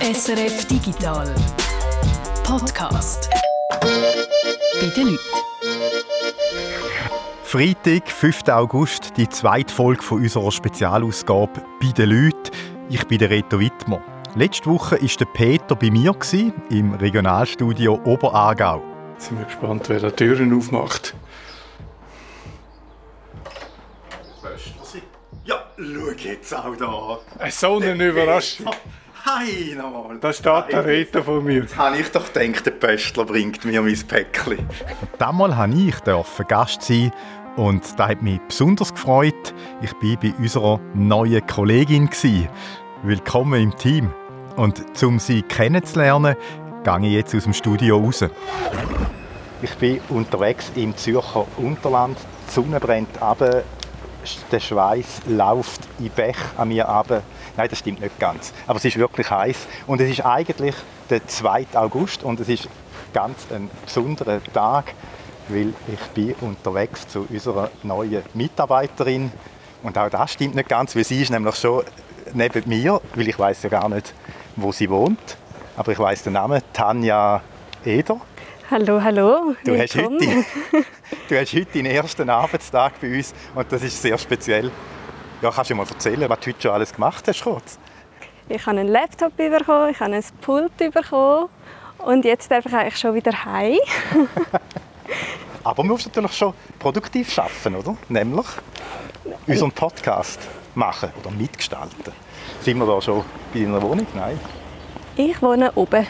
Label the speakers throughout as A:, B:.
A: SRF Digital Podcast. Bei den Leuten.
B: Freitag, 5. August, die zweite Folge von unserer Spezialausgabe «Bei den Leuten». Ich bin der Reto Wittmer. Letzte Woche war der Peter bei mir im Regionalstudio Oberaargau.
C: Jetzt sind wir gespannt, wer da Türen aufmacht.
B: Ja, schau jetzt auch da.
C: Eine so eine Überraschung.
B: Hi nochmal.
C: Da steht der Reto von mir.
B: Jetzt habe ich doch gedacht, der Pöstler bringt mir mein Päckchen. Damals durfte ich Gast sein und das hat mich besonders gefreut. Ich war bei unserer neuen Kollegin. Willkommen im Team. Und um sie kennenzulernen, gehe ich jetzt aus dem Studio raus. Ich bin unterwegs im Zürcher Unterland. Die Sonne brennt ab, der Schweiß läuft in Bech an mir ab. Nein, das stimmt nicht ganz. Aber es ist wirklich heiß und es ist eigentlich der 2. August und es ist ganz ein besonderer Tag, weil ich bin unterwegs zu unserer neuen Mitarbeiterin und auch das stimmt nicht ganz, weil sie ist nämlich schon neben mir, weil ich weiß ja gar nicht, wo sie wohnt, aber ich weiß den Namen Tanja Eder.
D: Hallo, hallo.
B: Du hast, heute, du hast heute deinen ersten Arbeitstag bei uns und das ist sehr speziell. Ja, kannst du mal erzählen, was du heute schon alles gemacht hast? Kurz?
D: Ich habe einen Laptop bekommen, ich habe ein Pult bekommen und jetzt darf ich eigentlich schon wieder heim.
B: Aber man muss natürlich schon produktiv arbeiten, oder? Nämlich unseren Podcast machen oder mitgestalten. Sind wir da schon bei deiner Wohnung? Nein.
D: Ich wohne oben.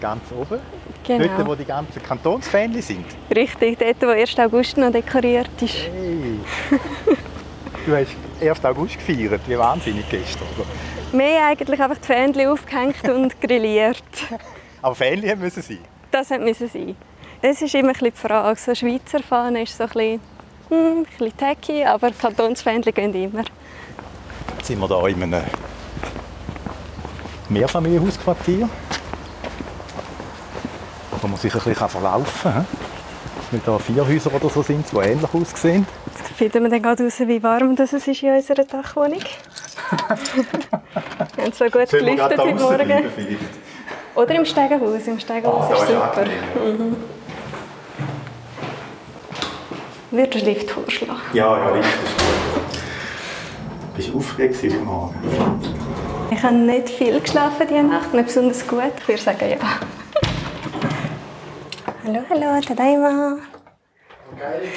B: Ganz oben?
D: Genau.
B: Dort, wo die ganzen Kantonsfähnchen sind?
D: Richtig, dort, wo 1. August noch dekoriert ist.
B: Hey. du hast 1. August gefeiert, wie wahnsinnig gestern, oder?
D: Mehr eigentlich einfach die Fähnchen aufgehängt und grilliert.
B: Aber Fähnchen müssen sein?
D: Das müssen sein. Das ist immer ein die Frage. So Schweizer Fahne ist so ein bisschen, hm, ein bisschen tacky, aber Kantonsfähnchen gehen immer.
B: Jetzt sind wir hier in einem Mehrfamilienhausquartier, wo man sich ein bisschen verlaufen kann. Weil da vier Häuser oder so sind, die ähnlich aussehen.
D: Jetzt finden wir dann gerade raus, wie warm das ist in unserer Dachwohnung. wir haben zwar gut gelüftet heute Morgen. Oder im Stegenhaus. Im Stegenhaus
B: Ah,
D: ist super. Mhm. Würde einen Lift vorschlagen.
B: Ja, ja, Lift ist gut. Bist du aufgeregt heute Morgen?
D: Ich habe nicht viel geschlafen diese Nacht, nicht besonders gut. Ich würde sagen, ja. Hallo, hallo, Tadaima.
B: Hi.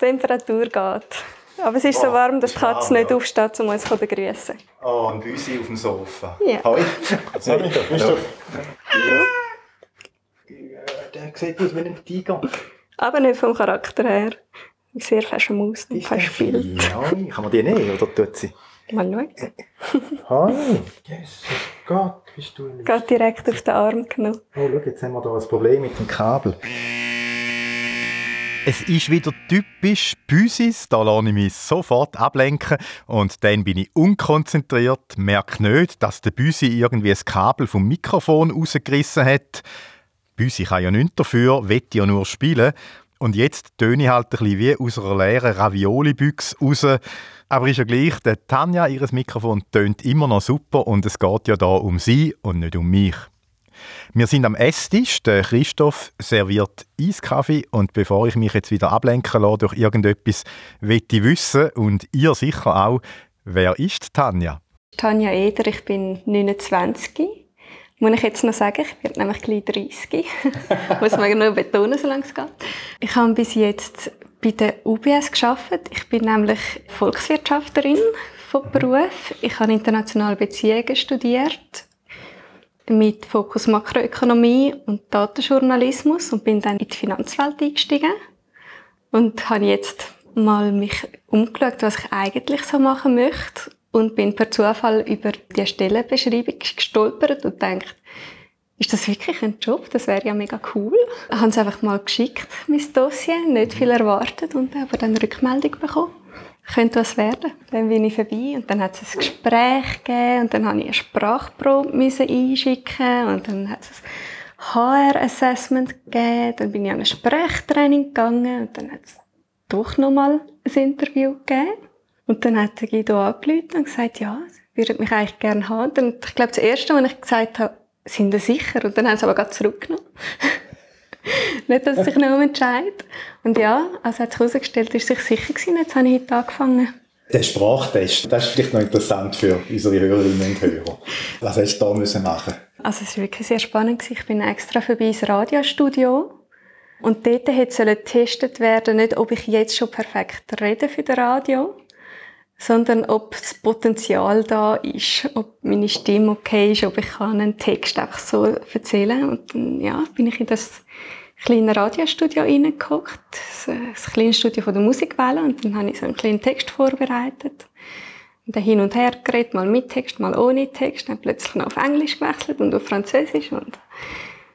D: Die Temperatur geht. Aber es ist so
B: Oh,
D: warm, dass die Katze nicht
B: ja.
D: aufsteht, um uns zu begrüßen.
B: Oh, ein Büsi auf dem Sofa.
D: Ja.
B: Hi.
C: Hallo, Christoph.
B: Der sieht aus wie ein Tiger.
D: Aber nicht vom Charakter her. Sehr fest am Aus und verspielt.
B: Hi. Kann man die nehmen oder tut sie?
D: Mal schauen.
B: Hi. Jesus Gott, bist du lieb.
D: Geht direkt auf den Arm genommen.
B: Oh, schau, jetzt haben wir hier ein Problem mit dem Kabel. Es ist wieder typisch Büsis, da lasse ich mich sofort ablenken und dann bin ich unkonzentriert, merke nicht, dass der Büsi irgendwie das Kabel vom Mikrofon rausgerissen hat. Büsi kann ja nichts dafür, will ja nur spielen. Und jetzt töne ich halt ein bisschen wie aus einer leeren Ravioli-Büchse raus. Aber ist ja gleich, der Tanja, ihr Mikrofon tönt immer noch super und es geht ja da um sie und nicht um mich. Wir sind am Esstisch. Der Christoph serviert Eiskaffee und bevor ich mich jetzt wieder ablenken lasse durch irgendetwas, will ich wissen und ihr sicher auch, wer ist Tanja?
D: Tanja Eder, ich bin 29. Muss ich jetzt noch sagen, ich werde nämlich gleich 30. Muss man nur betonen, solange es geht. Ich habe bis jetzt bei der UBS geschafft. Ich bin nämlich Volkswirtschafterin von Beruf. Ich habe internationale Beziehungen studiert mit Fokus Makroökonomie und Datenjournalismus und bin dann in die Finanzwelt eingestiegen und habe jetzt mal mich umgeschaut, was ich eigentlich so machen möchte und bin per Zufall über die Stellenbeschreibung gestolpert und gedacht, ist das wirklich ein Job? Das wäre ja mega cool. Ich habe es einfach mal geschickt, mein Dossier, nicht viel erwartet und aber dann Rückmeldung bekommen. Könnte was werden. Dann bin ich vorbei und dann hat es ein Gespräch gegeben und dann habe ich eine Sprachprobe einschicken und dann hat es ein HR-Assessment gegeben, dann bin ich an ein Sprechtraining gegangen und dann hat es doch nochmal ein Interview gegeben. Und dann hat der Guido angerufen und gesagt, ja, sie würden mich eigentlich gerne haben. Und ich glaube, das Erste, was ich gesagt habe, sind sie sicher? Und dann haben sie aber gerade zurückgenommen. Nicht, dass sie sich noch entscheiden. Und ja, also hat sich herausgestellt, ist sich sicher gewesen. Jetzt habe ich heute angefangen.
B: Der Sprachtest, das ist vielleicht noch interessant für unsere Hörerinnen und Hörer. Was hast du da müssen machen?
D: Also es war wirklich sehr spannend. Ich bin extra vorbei ins Radiostudio. Und dort hätte getestet werden, nicht ob ich jetzt schon perfekt rede für das Radio, sondern ob das Potenzial da ist, ob meine Stimme okay ist, ob ich einen Text einfach so erzählen kann. Und dann, ja, bin ich in das kleine Radiostudio reingeguckt, das kleine Studio von der Musikwelle, und dann habe ich so einen kleinen Text vorbereitet. Und dann hin und her geredet, mal mit Text, mal ohne Text, dann plötzlich noch auf Englisch gewechselt und auf Französisch und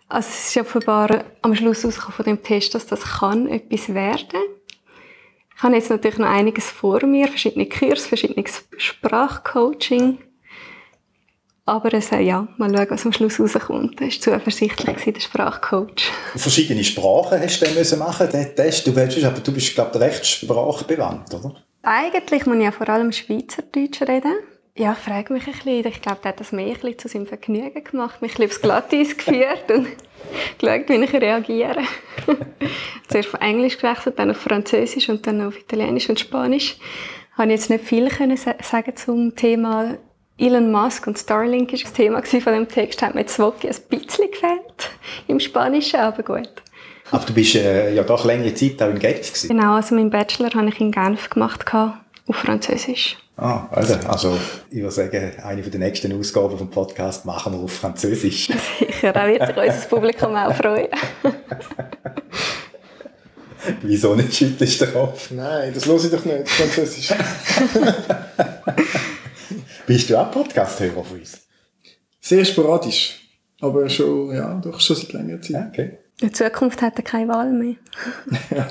D: also es ist offenbar am Schluss von dem Test, dass das kann etwas werden. Ich habe jetzt natürlich noch einiges vor mir, verschiedene Kurse, verschiedenes Sprachcoaching. Aber es, ja, mal schauen, was am Schluss rauskommt. Das war zuversichtlich, der Sprachcoach.
B: Verschiedene Sprachen hast du dann machen den Test. Du, willst, aber du bist, glaube ich, recht sprachbewandt, oder?
D: Eigentlich muss ich ja vor allem Schweizerdeutsch reden. Ja, ich frage mich ein bisschen. Ich glaube, der hat das mehr ein bisschen zu seinem Vergnügen gemacht, mich ein bisschen aufs Glatteis geführt und geschaut, wie ich reagiere. Zuerst von Englisch gewechselt, dann auf Französisch und dann auf Italienisch und Spanisch. Ich konnte jetzt nicht viel können sagen zum Thema Elon Musk und Starlink war das Thema von dem Text. Hat mir jetzt wirklich ein bisschen gefällt im Spanischen, aber gut.
B: Aber du bist äh, ja doch längere Zeit auch in Genf gewesen.
D: Genau, also meinen Bachelor habe ich in Genf gemacht auf Französisch.
B: Ah, also, also ich würde sagen, eine der nächsten Ausgaben vom Podcast machen wir auf Französisch.
D: Sicher, da wird sich unser Publikum auch freuen.
B: Wieso nicht schüttelst du den Kopf?
C: Nein, das höre ich doch nicht, Französisch.
B: Bist du auch Podcast-Hörer von uns?
C: Sehr sporadisch, aber schon, ja, doch schon seit längerer Zeit.
B: Okay.
D: In Zukunft hat er keine Wahl mehr.
C: ja.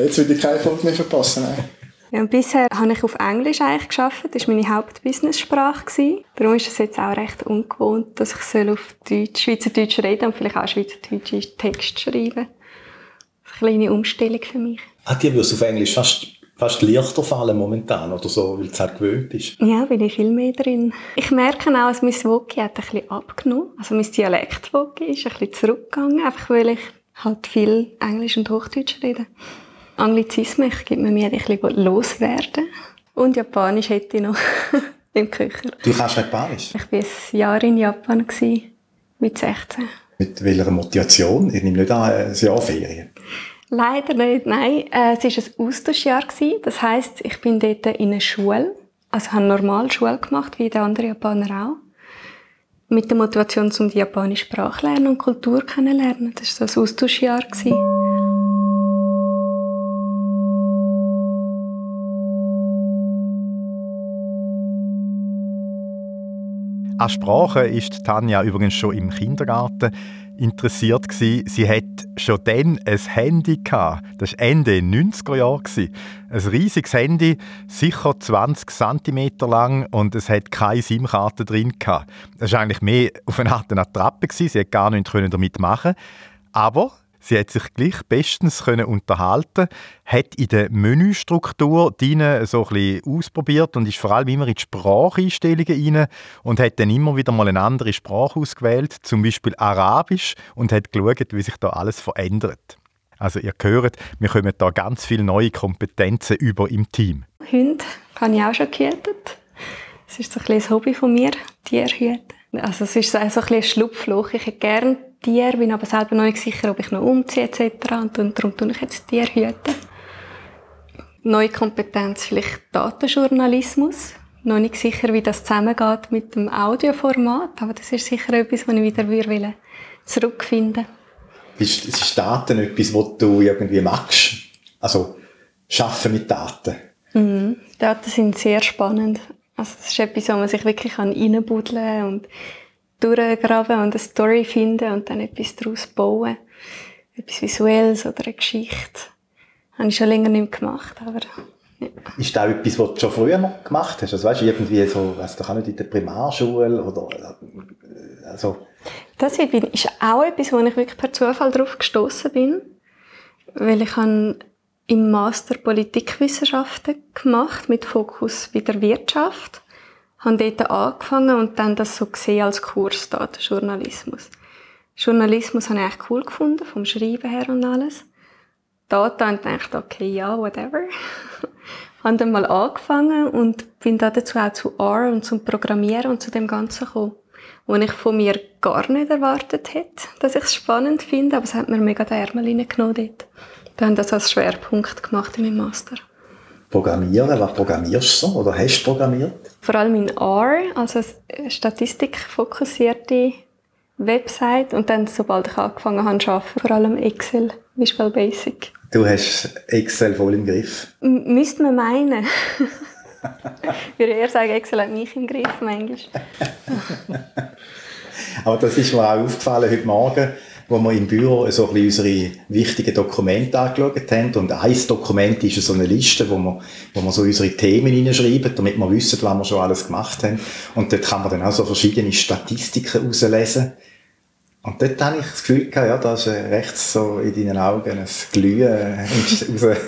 C: jetzt will ich keine Folge mehr verpassen. Nein.
D: Ja, und bisher habe ich auf Englisch eigentlich geschafft. Das war meine Hauptbusiness-Sprache. Darum ist es jetzt auch recht ungewohnt, dass ich auf Deutsch, Schweizerdeutsch reden und vielleicht auch Schweizerdeutsche Text schreiben. Eine kleine Umstellung für mich.
B: Hat dir auf Englisch fast, fast leichter fallen momentan oder so, weil du es halt gewöhnt bist?
D: Ja, bin ich viel mehr drin. Ich merke auch, dass mein Woki hat ein bisschen abgenommen. Also mein Dialekt-Woki ist ein bisschen zurückgegangen, einfach weil ich halt viel Englisch und Hochdeutsch rede. Anglizismen, ich gebe mir ein bisschen loswerden. Und Japanisch hätte ich noch im Köcher.
B: Du kannst Japanisch?
D: Ich war ein Jahr in Japan, mit 16.
B: Mit welcher Motivation? Ich nehme nicht an, ein Jahr Ferien.
D: Leider nicht, nein. Äh, es war ein Austauschjahr. Das heisst, ich bin dort in einer Schule, also habe normal Schule gemacht, wie die anderen Japaner auch. Mit der Motivation, um die japanische Sprache lernen und Kultur kennenlernen. Das war so ein Austauschjahr.
B: An Sprachen ist Tanja übrigens schon im Kindergarten interessiert gewesen. Sie hat schon dann ein Handy gehabt. Das war Ende 90er Jahre. Ein riesiges Handy, sicher 20 cm lang und es hat keine SIM-Karte drin gehabt. Das war eigentlich mehr auf eine Art eine Attrappe. Sie konnte gar nichts damit machen. Aber Sie hat sich gleich bestens können unterhalten, hat in der Menüstruktur Dine so ein ausprobiert und ist vor allem immer in die Spracheinstellungen rein und hat dann immer wieder mal eine andere Sprache ausgewählt, zum Beispiel Arabisch und hat geschaut, wie sich da alles verändert. Also ihr hört, wir kommen da ganz viele neue Kompetenzen über im Team.
D: Hunde habe ich auch schon gehütet. Das ist so ein, ein Hobby von mir, Tiere hüten. Also es ist so ein, ein Schlupfloch. Ich hätte gerne Tier, bin aber selber noch nicht sicher, ob ich noch umziehe etc. Und darum tue ich jetzt Tier hüten. Neue Kompetenz, vielleicht Datenjournalismus. Noch nicht sicher, wie das zusammengeht mit dem Audioformat, aber das ist sicher etwas, was ich wieder will zurückfinden
B: ist, ist Daten etwas, was du irgendwie magst? Also, Schaffen mit Daten?
D: Mhm. Daten sind sehr spannend. Also, das ist etwas, wo man sich wirklich reinbuddeln kann und durchgraben und eine Story finden und dann etwas daraus bauen. Etwas Visuelles oder eine Geschichte. Habe ich schon länger nicht gemacht, aber ja.
B: Ist das etwas, was du schon früher gemacht hast? Also weißt du, irgendwie so, weiss doch auch nicht in der Primarschule oder, also.
D: Das ist auch etwas, wo ich wirklich per Zufall drauf gestoßen bin. Weil ich habe im Master Politikwissenschaften gemacht, mit Fokus wieder Wirtschaft. Habe dort angefangen und dann das so gesehen als Kurs Datenjournalismus. Journalismus habe ich echt cool gefunden, vom Schreiben her und alles. Data und dachte, okay, ja, whatever. habe dann mal angefangen und bin da dazu auch zu R und zum Programmieren und zu dem Ganzen gekommen. Wo ich von mir gar nicht erwartet hätte, dass ich es spannend finde, aber es hat mir mega den Ärmel reingenommen dort. Da haben das als Schwerpunkt gemacht in meinem Master.
B: Programmieren, was programmierst du so oder hast du programmiert?
D: Vor allem in R, also statistikfokussierte Website und dann, sobald ich angefangen habe zu arbeiten, vor allem Excel, Visual Basic.
B: Du hast Excel voll im Griff?
D: M müsste man meinen. ich würde eher sagen, Excel hat mich im Griff, manchmal.
B: Aber das ist mir auch aufgefallen heute Morgen, wo wir im Büro so ein bisschen unsere wichtigen Dokumente angeschaut haben. Und ein Dokument ist so eine Liste, wo wir, wo wir so unsere Themen hineinschreiben, damit wir wissen, was wir schon alles gemacht haben. Und dort kann man dann auch so verschiedene Statistiken herauslesen. Und dort habe ich das Gefühl gehabt, ja, da ist rechts so in deinen Augen ein Glühen raus,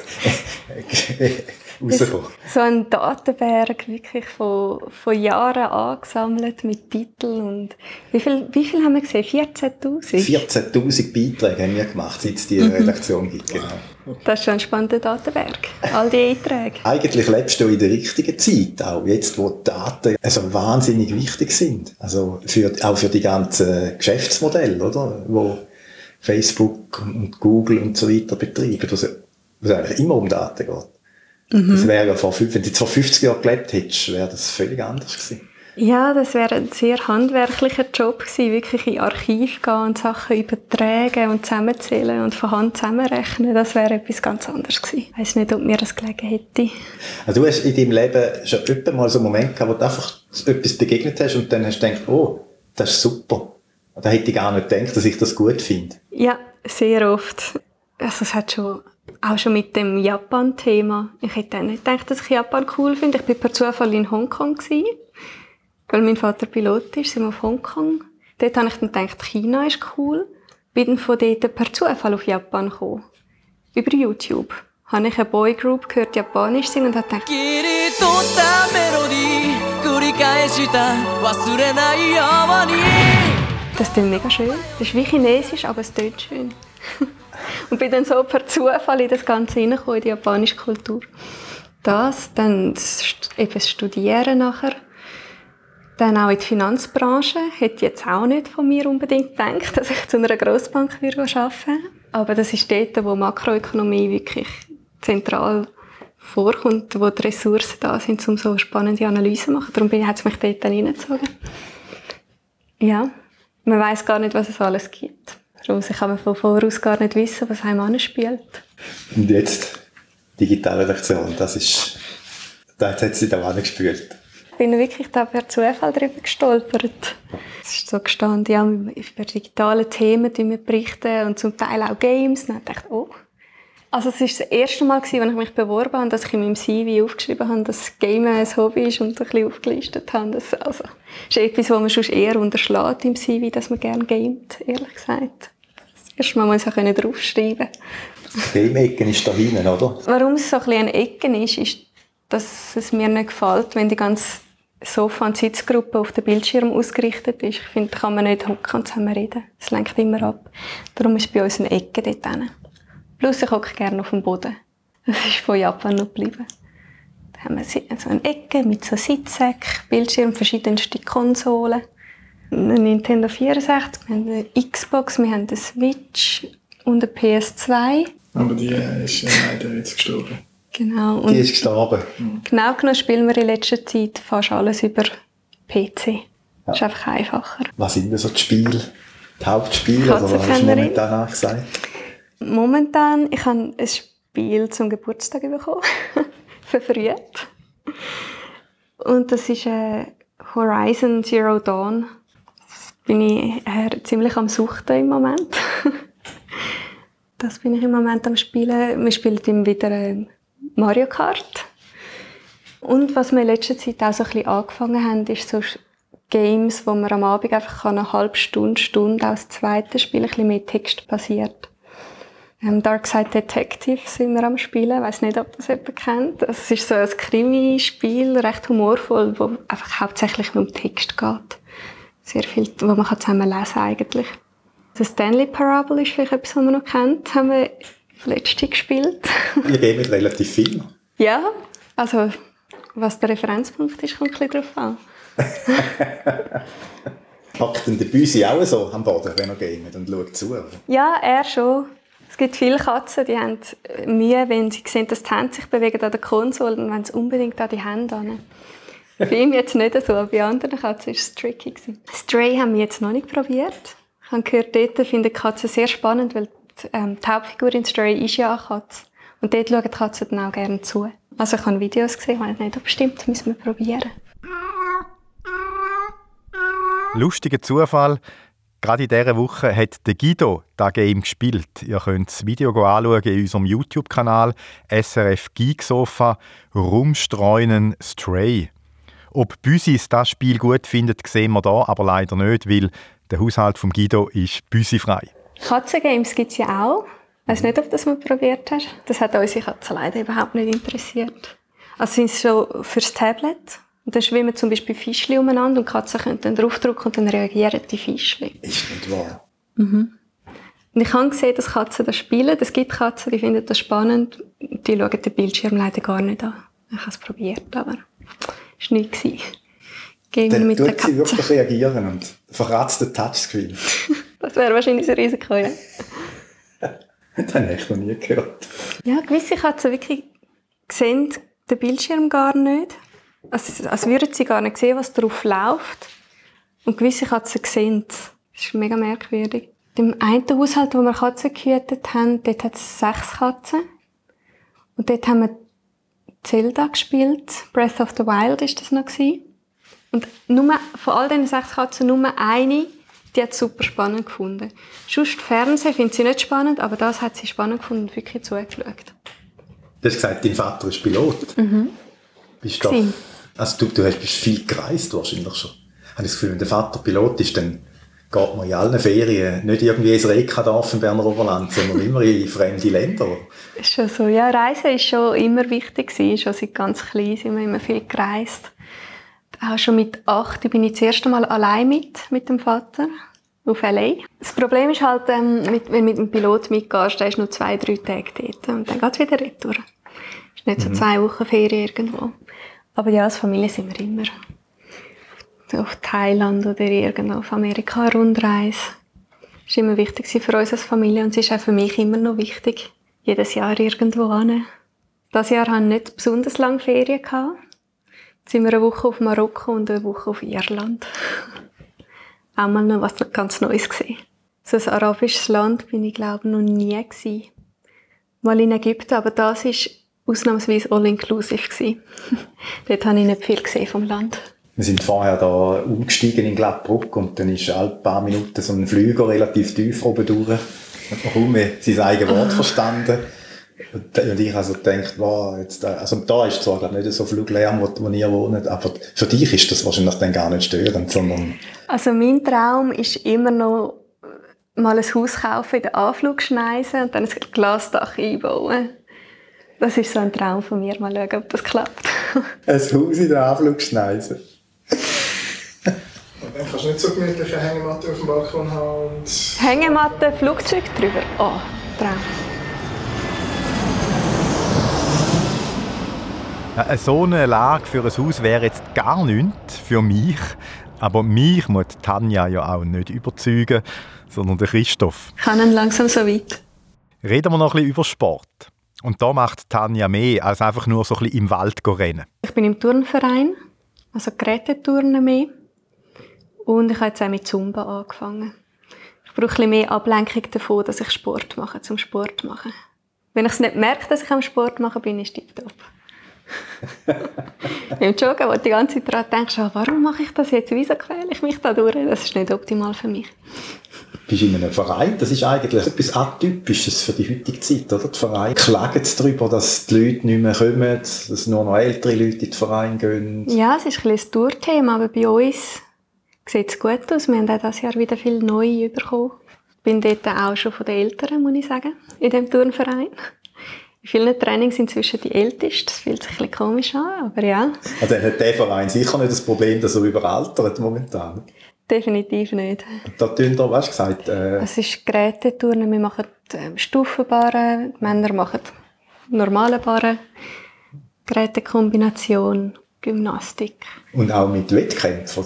D: rausgekommen. So ein Datenberg wirklich von, von Jahren angesammelt mit Titeln und wie viel, wie viel haben wir gesehen? 14'000?
B: 14'000 Beiträge haben wir gemacht, seit es die mhm. Redaktion gibt, genau.
D: Das ist schon ein spannender Datenberg, all die Einträge.
B: Eigentlich lebst du in der richtigen Zeit, auch jetzt, wo die Daten also wahnsinnig wichtig sind. Also für, auch für die ganzen Geschäftsmodelle, oder? Wo Facebook und Google und so weiter betreiben, wo es eigentlich immer um Daten geht. Mhm. Das wäre ja vor, wenn du vor 50 Jahren gelebt hättest, wäre das völlig anders gewesen.
D: Ja, das wäre ein sehr handwerklicher Job gewesen, wirklich in Archiv gehen und Sachen übertragen und zusammenzählen und von Hand zusammenrechnen. Das wäre etwas ganz anderes gewesen. Ich weiss nicht, ob mir das gelegen hätte.
B: Also du hast in deinem Leben schon öfter mal so einen Moment gehabt, wo du einfach etwas begegnet hast und dann hast du gedacht, oh, das ist super. Da hätte ich gar nicht gedacht, dass ich das gut finde.
D: Ja, sehr oft. Also es hat schon auch schon mit dem Japan-Thema. Ich hätte auch nicht gedacht, dass ich Japan cool finde. Ich war per Zufall in Hongkong. Gewesen, weil mein Vater Pilot ist, sind wir auf Hongkong. Dort habe ich dann gedacht, China ist cool. Bin dann von dort per Zufall auf Japan gekommen. Über YouTube. Habe ich eine Boygroup gehört, Japanisch singen und habe gedacht, das ist mega schön. Das ist wie Chinesisch, aber es tönt schön. und bin dann so per Zufall in das Ganze hineingekommen, in die japanische Kultur. Das, dann eben das Studieren nachher. Dann auch in die Finanzbranche. Hätte jetzt auch nicht von mir unbedingt gedacht, dass ich zu einer Grossbank arbeiten würde. Aber das ist dort, wo Makroökonomie wirklich zentral vorkommt, wo die Ressourcen da sind, um so spannende Analysen zu machen. Darum hat es mich dort dann reingezogen. Ja, man weiß gar nicht, was es alles gibt. Darum kann man von voraus gar nicht wissen, was einem anspielt.
B: Und jetzt digitale Lektion, das ist, da hat sie da gespürt.
D: Ich bin wirklich da per Zufall darüber gestolpert. Es ist so gestanden, ja, über digitale Themen wir berichten und zum Teil auch Games. Und ich dachte, oh. Also es war das erste Mal, als ich mich beworben habe, dass ich in meinem CV aufgeschrieben habe, dass Game ein Hobby ist und ein bisschen aufgelistet habe. Das, also, ist etwas, was man schon eher unterschlägt im CV, dass man gerne gamet, ehrlich gesagt. Das erste Mal muss ich auch draufschreiben.
B: Das Game-Ecken ist da hinten, oder?
D: Warum es so ein bisschen ein Ecken ist, ist, dass es mir nicht gefällt, wenn die ganze Sofa- und Sitzgruppe auf dem Bildschirm ausgerichtet ist. Ich finde, da kann man nicht hocken und zusammen reden. Es lenkt immer ab. Darum ist bei uns eine Ecke dort hin. Plus ich hocke gerne auf dem Boden. Das ist von Japan noch geblieben. Da haben wir so eine Ecke mit so Sitzsäcken, Bildschirm, verschiedenste Konsolen. Eine Nintendo 64, wir haben eine Xbox, wir haben eine Switch und eine PS2.
C: Aber die ist leider jetzt gestorben.
D: Genau.
B: Und die ist gestorben.
D: Genau genommen spielen wir in letzter Zeit fast alles über PC. Ja. Das ist einfach einfacher.
B: Was sind denn so die Spiele? Die Hauptspiele? Oder was hast du momentan gesagt?
D: Momentan, ich habe ein Spiel zum Geburtstag bekommen. Verfrüht. Und das ist äh, Horizon Zero Dawn. Bin ich äh, ziemlich am Suchten im Moment. das bin ich im Moment am Spielen. Wir spielen immer wieder äh, Mario Kart. Und was wir in letzter Zeit auch so ein bisschen angefangen haben, ist so Games, wo man am Abend einfach eine halbe Stunde, Stunde aus zweiten Spiel ein bisschen mehr Text basiert. Ähm, Dark Side Detective sind wir am Spielen. Ich weiß nicht, ob das jemand kennt. Es ist so ein Krimi-Spiel, recht humorvoll, wo einfach hauptsächlich um Text geht. Sehr viel, wo man zusammen lesen kann eigentlich. The Stanley Parable ist vielleicht etwas, was man noch kennt. Haben wir letzte gespielt.
B: Ihr geht relativ viel.
D: Ja, also was der Referenzpunkt ist, kommt ein bisschen drauf an.
B: Packt denn der Büsi auch so am Boden, wenn er geht und schaut zu? Oder?
D: Ja, er schon. Es gibt viele Katzen, die haben Mühe, wenn sie sehen, dass die Hände sich bewegen an der Konsole, dann wollen sie unbedingt an die Hände an. Bei ihm jetzt nicht so, bei anderen Katzen war es tricky. Stray haben wir jetzt noch nicht probiert. Ich habe gehört, dort finden Katzen sehr spannend, weil die, ähm, die Hauptfigur in Stray ist ja eine Katze. Und dort schauen die Katzen dann auch gerne zu. Also ich habe Videos gesehen, ich nicht, ob stimmt, müssen wir probieren.
B: Lustiger Zufall. Gerade in dieser Woche hat Guido das Game gespielt. Ihr könnt das Video anschauen in unserem YouTube-Kanal SRF Geeksofa Rumstreunen Stray. Ob Büsis das Spiel gut findet, sehen wir da aber leider nicht, weil der Haushalt von Guido ist büsifrei.
D: Katzengames gibt es ja auch. Ich weiß nicht, ob das mal probiert hast. Das hat unsere Katze leider überhaupt nicht interessiert. Also sind sie schon fürs Tablet. Und dann schwimmen zum Beispiel Fischli umeinander und die Katzen können dann draufdrücken und dann reagieren die Fischli.
B: Ist nicht wahr.
D: Mhm. Und ich habe gesehen, dass Katzen das spielen. Es gibt Katzen, die finden das spannend. Die schauen den Bildschirm leider gar nicht an. Ich habe es probiert, aber es war nichts.
B: Gehen wir mit der Katze. sie wirklich reagieren und verratzt den Touchscreen.
D: das wäre wahrscheinlich ein Risiko, ja.
B: das habe ich noch nie gehört.
D: Ja, gewisse Katzen wirklich sehen den Bildschirm gar nicht. Also, als würden sie gar nicht sehen, was drauf läuft. Und gewisse Katzen sehen es. Das ist mega merkwürdig. Im einen Haushalt, wo wir Katzen gehütet haben, dort hat es sechs Katzen. Und dort haben wir Zelda gespielt. Breath of the Wild ist das noch gewesen. Und nur, von all diesen sechs Katzen nur eine, die hat es super spannend gefunden. Sonst Fernsehen findet sie nicht spannend, aber das hat sie spannend gefunden und wirklich zugeschaut.
B: Du hast gesagt, dein Vater ist Pilot.
D: Mhm.
B: Bist du, also du, du hast, bist viel gereist wahrscheinlich schon. Ich habe das Gefühl, wenn der Vater Pilot ist, dann geht man in allen Ferien nicht irgendwie ins Rekadorf im Berner Oberland, sondern immer in fremde Länder.
D: Ist schon so. Ja, Reisen ist schon immer wichtig gewesen. Schon seit ganz klein sind wir immer viel gereist. Auch schon mit acht bin ich das erste Mal allein mit, mit dem Vater auf LA. Das Problem ist halt, ähm, mit, wenn du mit dem Pilot mitgehst, der ist nur zwei, drei Tage dort und dann geht es wieder retour. Ist nicht so mhm. zwei Wochen Ferien irgendwo. Aber ja, als Familie sind wir immer auf Thailand oder irgendwo auf Amerika Rundreise. Das war immer wichtig für uns als Familie und es ist auch für mich immer noch wichtig, jedes Jahr irgendwo hin. Das Jahr hatten wir nicht besonders lange Ferien. Jetzt sind wir eine Woche auf Marokko und eine Woche auf Irland. Auch mal noch was ganz Neues gesehen. So ein arabisches Land bin ich glaube noch nie gewesen. Mal in Ägypten, aber das ist ausnahmsweise all-inclusive Dort habe ich nicht viel gesehen vom Land.
B: Wir sind vorher da umgestiegen in Gladbruck und dann ist alle paar Minuten so ein Flüger relativ tief oben durch. Hat man kaum mehr sein eigenes Wort verstanden. Und ich also gedacht, wow, jetzt, also da ist zwar glaub, nicht so Fluglärm, wo, wo ihr wohnt, aber für dich ist das wahrscheinlich dann gar nicht störend, sondern...
D: Also mein Traum ist immer noch mal ein Haus kaufen in der Anflugschneise und dann ein Glasdach einbauen. Das ist so ein Traum von mir. Mal schauen, ob das klappt.
B: ein Haus in der Anflugschneise.
C: Dann kannst du nicht so gemütliche Hängematte auf dem Balkon haben und...
D: Hängematte, Flugzeug drüber. Oh, Traum.
B: Ja, so eine Lage für ein Haus wäre jetzt gar nichts für mich. Aber mich muss Tanja ja auch nicht überzeugen, sondern der Christoph.
D: Kann ihn langsam so weit.
B: Reden wir noch ein bisschen über Sport. Und da macht Tanja mehr, als einfach nur so ein bisschen im Wald rennen.
D: Ich bin im Turnverein, also Geräteturnen mehr. Und ich habe jetzt auch mit Zumba angefangen. Ich brauche ein bisschen mehr Ablenkung davon, dass ich Sport mache, zum Sport machen. Wenn ich es nicht merke, dass ich am Sport mache, bin ich tiptop. Im Joggen, wo du die ganze Zeit daran denkst, oh, warum mache ich das jetzt? Wieso quäle ich mich da durch? Das ist nicht optimal für mich.
B: Du bist in einem Verein, das ist eigentlich etwas Atypisches für die heutige Zeit, oder? Die Vereine klagen darüber, dass die Leute nicht mehr kommen, dass nur noch ältere Leute in den Verein gehen.
D: Ja, es ist ein bisschen ein Tourthema, aber bei uns sieht es gut aus. Wir haben auch dieses Jahr wieder viel Neue bekommen. bin dort auch schon von den Eltern, muss ich sagen, in dem Turnverein. In vielen Trainings sind inzwischen die Ältesten. Das fühlt sich ein bisschen komisch an, aber ja.
B: Also dann hat der Verein sicher nicht das Problem, dass er überaltert momentan.
D: Definitiv nicht.
B: Da tun da, was gesagt?
D: Äh... Es ist Geräteturnen. Wir machen äh, Stufenbarren. Die Männer machen normale Barren. Gerätekombination. Gymnastik.
B: Und auch mit Wettkämpfen?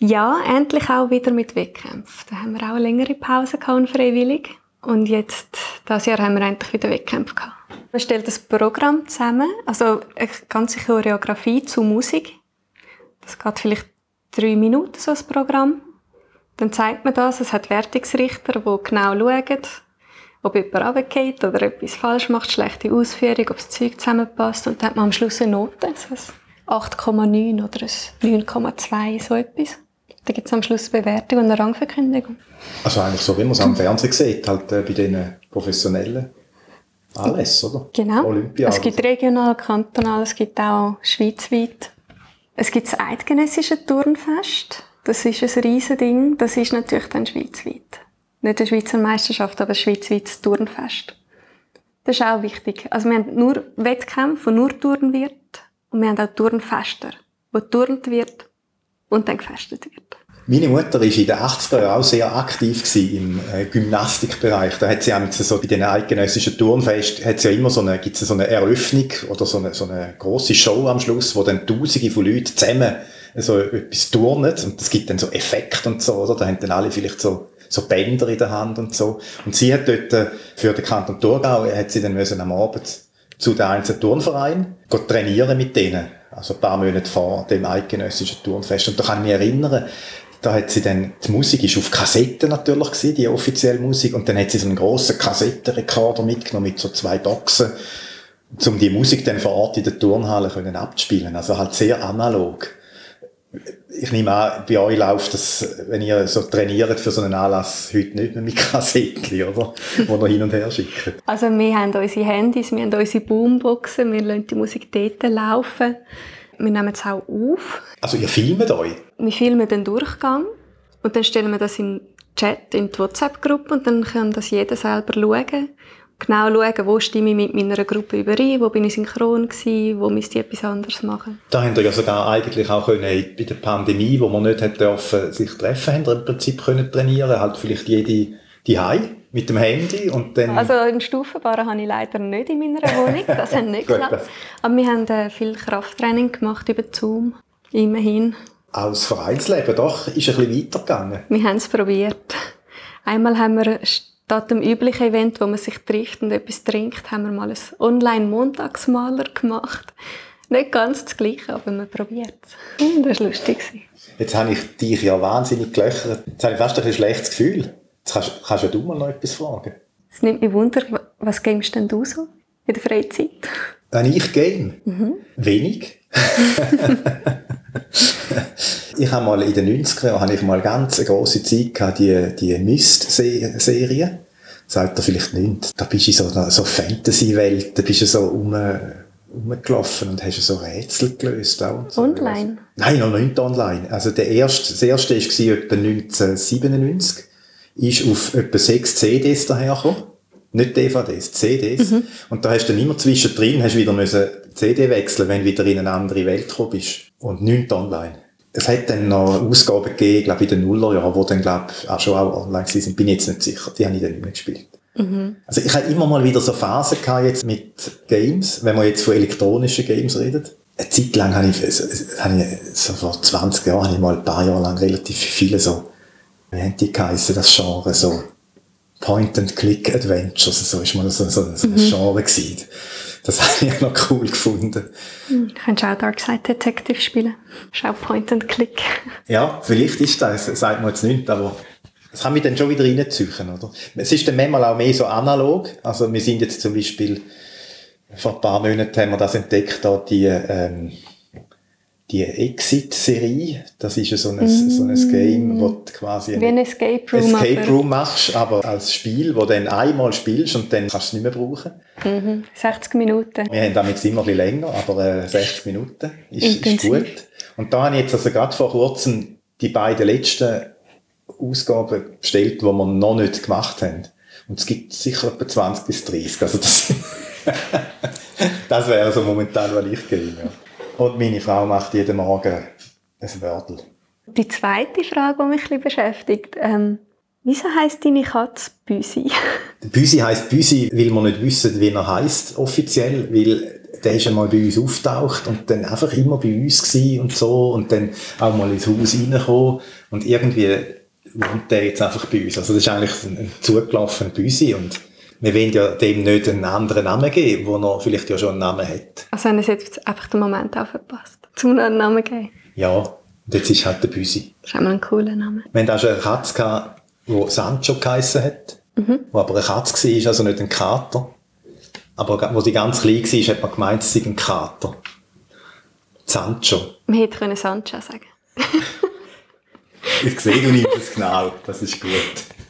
D: Ja, endlich auch wieder mit Wettkämpfen. Da haben wir auch eine längere Pause gehabt, freiwillig. Und jetzt, dieses Jahr haben wir endlich wieder Wettkämpfe gehabt. Man stellt das Programm zusammen, also eine ganze Choreografie zu Musik. Das geht vielleicht drei Minuten, so ein Programm. Dann zeigt man das, es hat Wertungsrichter, die genau schauen, ob jemand runtergeht oder etwas falsch macht, schlechte Ausführung, ob das Zeug zusammenpasst. Und dann hat man am Schluss eine Note, also 8,9 oder ein 9,2, so etwas. Da gibt es am Schluss eine Bewertung und eine Rangverkündigung.
B: Also eigentlich so, wie man es am Fernsehen sieht, halt äh, bei den Professionellen alles, oder?
D: Genau. Olympia. Es gibt regional, kantonal, es gibt auch schweizweit. Es gibt das eidgenössische Turnfest. Das ist ein riesen Ding. Das ist natürlich dann schweizweit. Nicht eine Schweizer Meisterschaft, aber ein schweizweites Turnfest. Das ist auch wichtig. Also wir haben nur Wettkämpfe, wo nur Turnen wird. Und wir haben auch Turnfester, wo turnt wird und dann gefestet wird.
B: Meine Mutter war in den 80er Jahren auch sehr aktiv im äh, Gymnastikbereich. Da hat sie auch so bei den eidgenössischen Turnfest hat ja immer so eine, gibt's so eine Eröffnung oder so eine, so eine grosse Show am Schluss, wo dann Tausende von Leuten zusammen so etwas turnen und das gibt dann so Effekte und so, oder? Da haben dann alle vielleicht so so Bänder in der Hand und so. Und sie hat dort äh, für den Kanton Thurgau hat sie dann müssen am Abend zu den einzelnen Turnvereinen trainieren mit denen. Also ein paar Monate vor dem eidgenössischen Turnfest. Und da kann ich mich erinnern, da hat sie dann, die Musik ist auf Kassetten natürlich gewesen, die offizielle Musik, und dann hat sie so einen grossen Kassettenrekorder mitgenommen mit so zwei Boxen, um die Musik dann vor Ort in der Turnhalle können abzuspielen. Also halt sehr analog. Ich nehme an, bei euch läuft das, wenn ihr so trainiert für so einen Anlass, heute nicht mehr mit Kassetten, oder? Wo ihr hin und her schickt.
D: Also wir haben unsere Handys, wir haben unsere Boomboxen, wir lassen die Musik dort laufen. Wir nehmen es auch auf.
B: Also ihr filmt euch?
D: Wir filmen den Durchgang und dann stellen wir das in den Chat, in die WhatsApp-Gruppe und dann kann das jeder selber schauen. Genau schauen, wo stimme ich mit meiner Gruppe überein, wo bin ich synchron gewesen, wo müsste ich etwas anderes machen.
B: Da haben wir ja sogar eigentlich auch können, bei der Pandemie, wo man nicht hat dürfen, sich treffen, haben wir im Prinzip können trainieren, halt vielleicht jede die mit dem Handy und dann...
D: Also einen Stufenbarren habe ich leider nicht in meiner Wohnung, das hat nicht geklappt. Aber wir haben äh, viel Krafttraining gemacht über Zoom, immerhin.
B: Auch das Vereinsleben, doch, ist ein bisschen weitergegangen.
D: Wir haben es probiert. Einmal haben wir statt dem üblichen Event, wo man sich trifft und etwas trinkt, haben wir mal ein Online-Montagsmaler gemacht. Nicht ganz das Gleiche, aber man probiert es. Hm, das war lustig.
B: Jetzt habe ich dich ja wahnsinnig gelöchert. Jetzt habe ich fast ein schlechtes Gefühl. Jetzt kannst, kannst ja du mal noch etwas fragen.
D: Es nimmt mich Wunder, was gamest denn du so in der Freizeit?
B: Wenn ich game? Mhm. Wenig. ich habe mal in den 90er Jahren habe ich mal ganz eine grosse Zeit gehabt, die, die Myst-Serie. Sagt er vielleicht nicht. Da bist du in so einer so Fantasy-Welt, da bist du so um, rumgelaufen und hast so Rätsel gelöst. Auch
D: so. Online?
B: Nein, noch nicht online. Also der erste, das erste war etwa 1997 ist auf etwa sechs CDs dahergekommen. Nicht DVDs, CDs. Mhm. Und da hast du dann immer zwischendrin, hast wieder müssen CD wechseln, wenn du wieder in eine andere Welt gekommen bist. Und nichts online. Es hat dann noch Ausgaben gegeben, glaube ich, in den Nullerjahren, die dann, glaube ich, auch schon auch online sind. Bin jetzt nicht sicher. Die habe ich dann nicht mehr gespielt. Mhm. Also ich habe immer mal wieder so Phasen gehabt jetzt mit Games, wenn man jetzt von elektronischen Games redet. Eine Zeit lang habe ich, habe ich so vor 20 Jahren, habe ich mal ein paar Jahre lang relativ viele so wie haben die geheißen, das Genre, so Point-and-Click-Adventures, so ist mal so, so, so ein mhm. Genre gewesen. Das habe ich noch cool gefunden.
D: Mhm. Du könntest auch Darkside Detective spielen. Ist auch Point-and-Click.
B: Ja, vielleicht ist das, sagt man jetzt nicht, aber das kann mich dann schon wieder reinziehen, oder? Es ist dann manchmal auch mehr so analog. Also wir sind jetzt zum Beispiel, vor ein paar Monaten haben wir das entdeckt, da die, ähm, die Exit-Serie, das ist ja so ein, mm. so ein Game, wo du quasi
D: Wie ein Escape Room,
B: Escape Room machst, aber als Spiel, wo du dann einmal spielst und dann kannst du es nicht mehr brauchen.
D: Mhm. 60 Minuten.
B: Wir haben damit immer ein bisschen länger, aber äh, 60 Minuten ist, ist, gut. Und da habe ich jetzt also gerade vor kurzem die beiden letzten Ausgaben bestellt, die wir noch nicht gemacht haben. Und es gibt sicher etwa 20 bis 30. Also das, das wäre also momentan, was ich gehe. Ja. Und meine Frau macht jeden Morgen ein Wörtel.
E: Die zweite Frage, die mich ein bisschen beschäftigt, ähm, wieso heisst deine Katze Büsi?
B: Büsi heisst Büsi, weil wir nicht wissen, wie er heisst offiziell, weil der ist einmal bei uns auftaucht und dann einfach immer bei uns gewesen und so und dann auch mal ins Haus reingekommen und irgendwie wohnt der jetzt einfach bei uns. Also das ist eigentlich ein zugelaufener Büsi und wir wollen ja dem nicht einen anderen Namen geben, wo er vielleicht ja schon einen Namen hat.
E: Also haben Sie jetzt einfach den Moment aufgepasst, zum einen Namen geben?
B: Ja, und jetzt ist halt der Büsi.
E: Das ist auch mal ein cooler Name.
B: Wir hatten auch schon eine Katze, die Sancho geheissen hat, mhm. die aber eine Katze war, also nicht ein Kater. Aber wo sie ganz klein war, hat man gemeint, sie sei ein Kater. Sancho.
E: Man hätte können Sancho sagen
B: Ich sehe, du nimmst es genau. Das ist gut.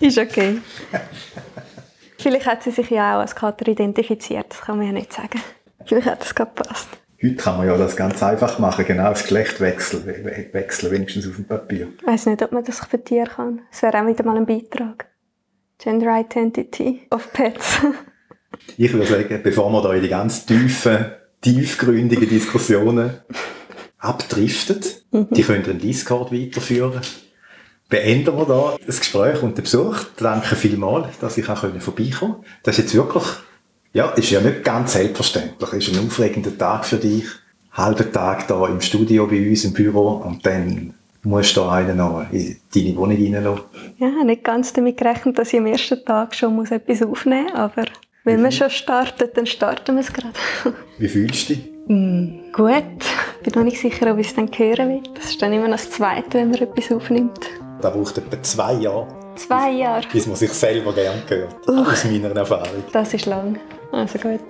E: Ist okay. Vielleicht hat sie sich ja auch als Kater identifiziert. Das kann man ja nicht sagen. Vielleicht hat es gerade gepasst.
B: Heute kann man ja das ganz einfach machen, genau das Geschlecht wechseln, wechseln wenigstens auf dem Papier.
E: Ich weiß nicht, ob man das für Tiere kann. Es wäre auch wieder mal ein Beitrag. Gender Identity of Pets.
B: ich würde sagen, bevor wir da in die ganz tiefen, tiefgründigen Diskussionen abdriften, mhm. die können den Discord weiterführen. Beenden wir da das Gespräch und den Besuch. Danke vielmals, dass ich auch vorbeikommen konnte. Das ist jetzt wirklich ja, ist ja nicht ganz selbstverständlich. Ist ein aufregender Tag für dich. Halber Tag da im Studio bei uns im Büro und dann musst du einen noch in deine Wohnung reinlassen.
E: Ja, nicht ganz damit gerechnet, dass ich am ersten Tag schon muss etwas aufnehmen muss, aber wenn man schon startet, dann starten wir es gerade.
B: Wie fühlst du dich?
E: Mm, gut. Ich bin noch nicht sicher, ob ich es dann hören will. Das ist dann immer noch das Zweite, wenn man etwas aufnimmt.
B: Das braucht etwa zwei Jahre.
E: Zwei Jahre?
B: Bis man sich selber gern hört. Uh, aus meiner Erfahrung.
E: Das ist lang. Also gut.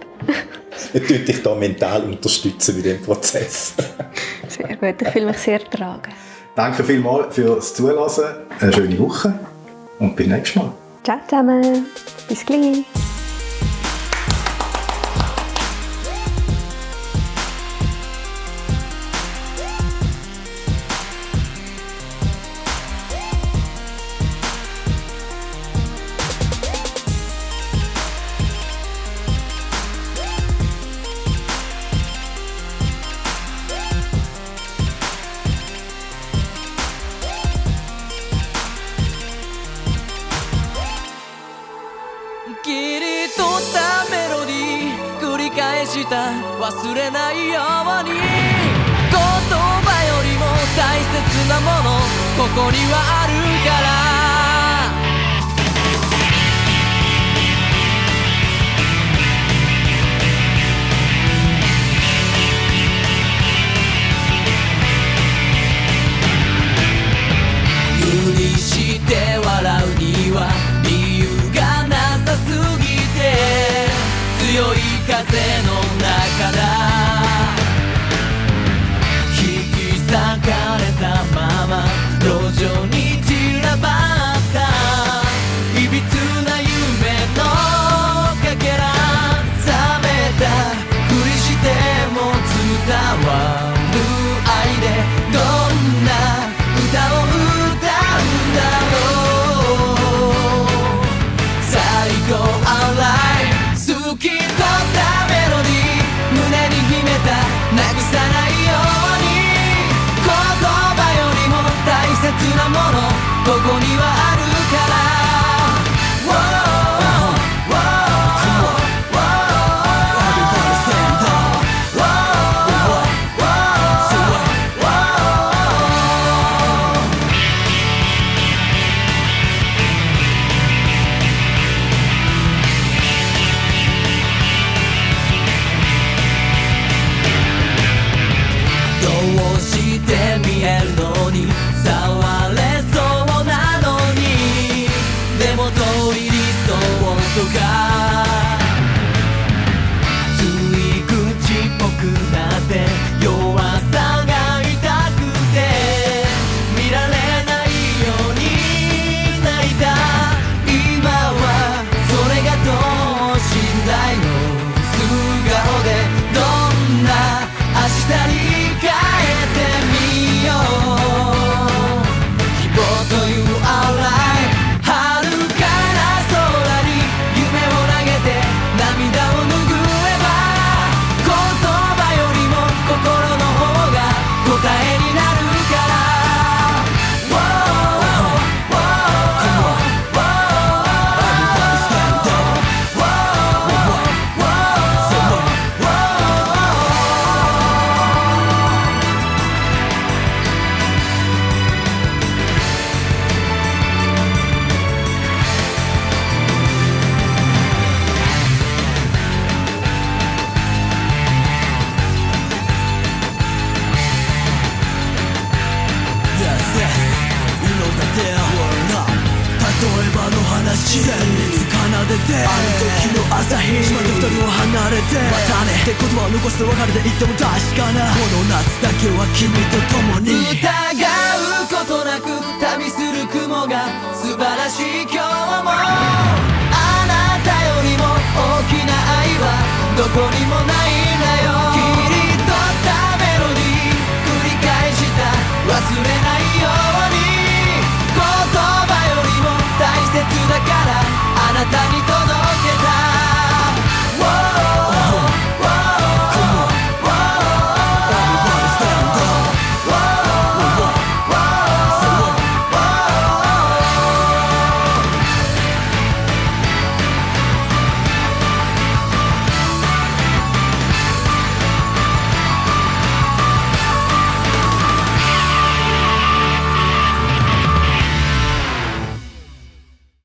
B: Ich tue dich da mental unterstützen bei diesem Prozess.
E: sehr gut, ich fühle mich sehr tragen.
B: Danke vielmals fürs Zuhören. Eine schöne Woche und bis nächstes Mal.
E: Ciao zusammen. Bis gleich. ったメロディー繰り返した忘れないように言葉よりも大切なものここにはあるから強い風の中だ。引き裂かれたまま路上に奏でて。ある時の朝日。島で二人を離れて。またね。って言葉を残して別れていっても確かな。この夏だけは君と共に。疑うことなく旅する雲が。素晴らしい今日も。あなたよりも大きな愛はどこにもない。